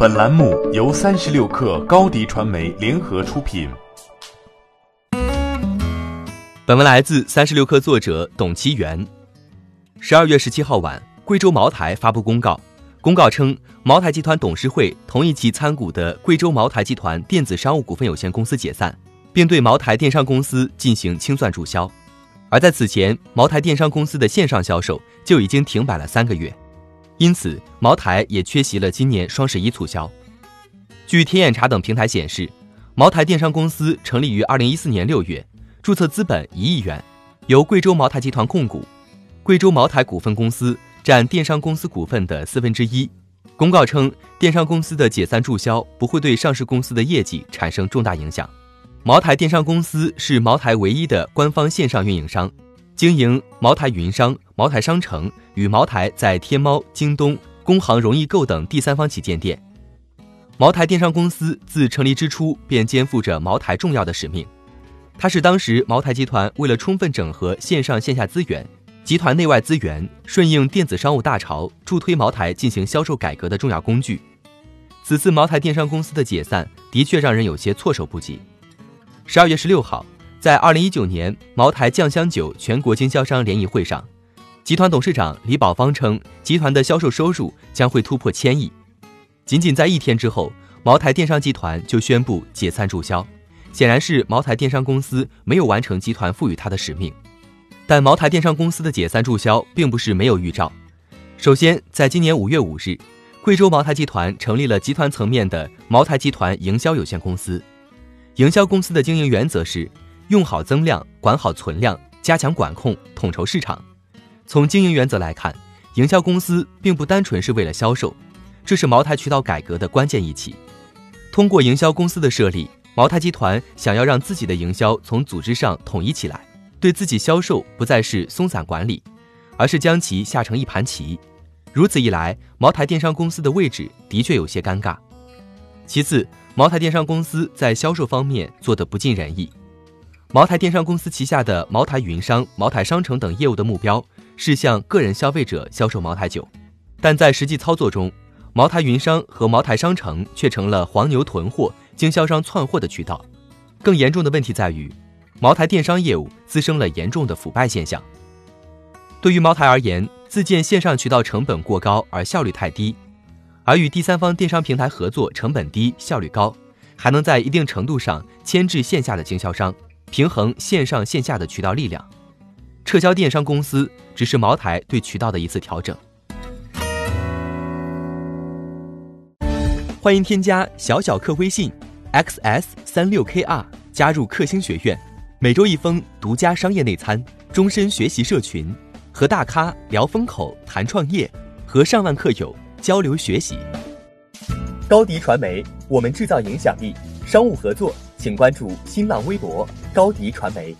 本栏目由三十六氪高低传媒联合出品。本文来自三十六氪作者董其元。十二月十七号晚，贵州茅台发布公告，公告称，茅台集团董事会同意其参股的贵州茅台集团电子商务股份有限公司解散，并对茅台电商公司进行清算注销。而在此前，茅台电商公司的线上销售就已经停摆了三个月。因此，茅台也缺席了今年双十一促销。据天眼查等平台显示，茅台电商公司成立于二零一四年六月，注册资本一亿元，由贵州茅台集团控股，贵州茅台股份公司占电商公司股份的四分之一。公告称，电商公司的解散注销不会对上市公司的业绩产生重大影响。茅台电商公司是茅台唯一的官方线上运营商。经营茅台云商、茅台商城与茅台在天猫、京东、工行容易购等第三方旗舰店。茅台电商公司自成立之初便肩负着茅台重要的使命，它是当时茅台集团为了充分整合线上线下资源、集团内外资源，顺应电子商务大潮，助推茅台进行销售改革的重要工具。此次茅台电商公司的解散，的确让人有些措手不及。十二月十六号。在二零一九年茅台酱香酒全国经销商联谊会上，集团董事长李宝芳称，集团的销售收入将会突破千亿。仅仅在一天之后，茅台电商集团就宣布解散注销，显然是茅台电商公司没有完成集团赋予他的使命。但茅台电商公司的解散注销并不是没有预兆。首先，在今年五月五日，贵州茅台集团成立了集团层面的茅台集团营销有限公司，营销公司的经营原则是。用好增量，管好存量，加强管控，统筹市场。从经营原则来看，营销公司并不单纯是为了销售，这是茅台渠道改革的关键一期。通过营销公司的设立，茅台集团想要让自己的营销从组织上统一起来，对自己销售不再是松散管理，而是将其下成一盘棋。如此一来，茅台电商公司的位置的确有些尴尬。其次，茅台电商公司在销售方面做得不尽人意。茅台电商公司旗下的茅台云商、茅台商城等业务的目标是向个人消费者销售茅台酒，但在实际操作中，茅台云商和茅台商城却成了黄牛囤货、经销商窜货的渠道。更严重的问题在于，茅台电商业务滋生了严重的腐败现象。对于茅台而言，自建线上渠道成本过高而效率太低，而与第三方电商平台合作成本低、效率高，还能在一定程度上牵制线下的经销商。平衡线上线下的渠道力量，撤销电商公司只是茅台对渠道的一次调整。欢迎添加小小客微信 xs 三六 kr 加入克星学院，每周一封独家商业内参，终身学习社群，和大咖聊风口谈创业，和上万客友交流学习。高迪传媒，我们制造影响力。商务合作。请关注新浪微博高迪传媒。